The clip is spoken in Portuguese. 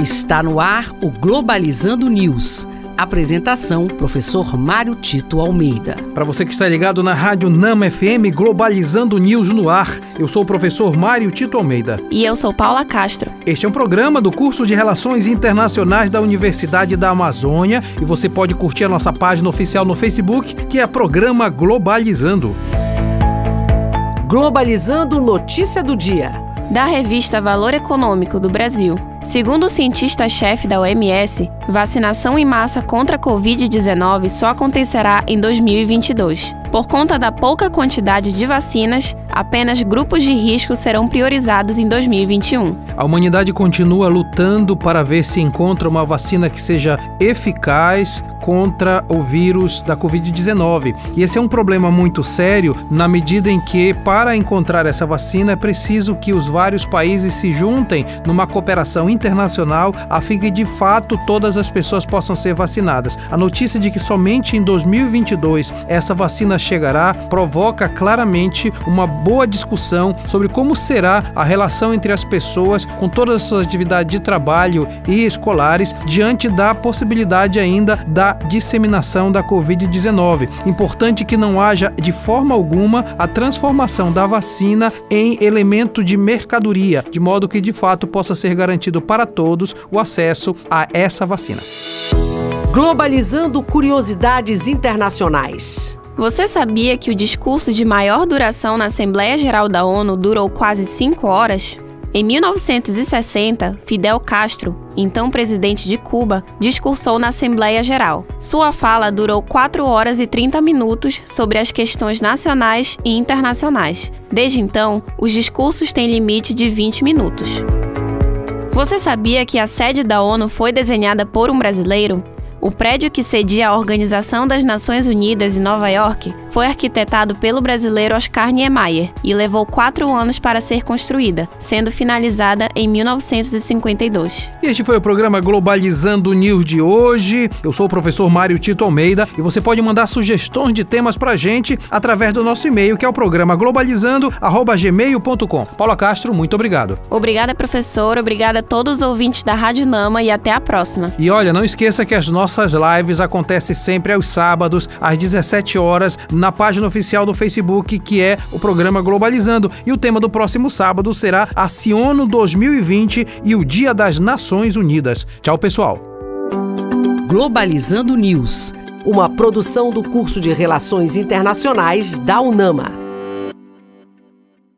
Está no ar o Globalizando News. Apresentação: Professor Mário Tito Almeida. Para você que está ligado na Rádio Nama FM Globalizando News no ar, eu sou o professor Mário Tito Almeida. E eu sou Paula Castro. Este é um programa do curso de Relações Internacionais da Universidade da Amazônia e você pode curtir a nossa página oficial no Facebook, que é Programa Globalizando. Globalizando Notícia do Dia. Da revista Valor Econômico do Brasil. Segundo o cientista-chefe da OMS, vacinação em massa contra a Covid-19 só acontecerá em 2022. Por conta da pouca quantidade de vacinas, apenas grupos de risco serão priorizados em 2021. A humanidade continua lutando para ver se encontra uma vacina que seja eficaz contra o vírus da Covid-19. E esse é um problema muito sério na medida em que, para encontrar essa vacina, é preciso que os vários países se juntem numa cooperação internacional a fim que de fato todas as pessoas possam ser vacinadas. A notícia de que somente em 2022 essa vacina chegará provoca claramente uma boa discussão sobre como será a relação entre as pessoas com todas as suas atividades de trabalho e escolares diante da possibilidade ainda da disseminação da Covid-19. Importante que não haja de forma alguma a transformação da vacina em elemento de mercadoria, de modo que de fato possa ser garantido para todos o acesso a essa vacina. Globalizando curiosidades internacionais. Você sabia que o discurso de maior duração na Assembleia Geral da ONU durou quase cinco horas? Em 1960, Fidel Castro, então presidente de Cuba, discursou na Assembleia Geral. Sua fala durou 4 horas e 30 minutos sobre as questões nacionais e internacionais. Desde então, os discursos têm limite de 20 minutos. Você sabia que a sede da ONU foi desenhada por um brasileiro? O prédio que cedia a Organização das Nações Unidas em Nova York foi arquitetado pelo brasileiro Oscar Niemeyer e levou quatro anos para ser construída, sendo finalizada em 1952. E este foi o programa Globalizando News de hoje. Eu sou o professor Mário Tito Almeida e você pode mandar sugestões de temas para gente através do nosso e-mail, que é o programa globalizando@gmail.com. Paula Castro, muito obrigado. Obrigada, professor. Obrigada a todos os ouvintes da Rádio Nama e até a próxima. E olha, não esqueça que as nossas lives acontecem sempre aos sábados, às 17 horas, na na página oficial do Facebook, que é o programa Globalizando. E o tema do próximo sábado será a Ciono 2020 e o Dia das Nações Unidas. Tchau, pessoal. Globalizando News, uma produção do curso de Relações Internacionais da UNAMA.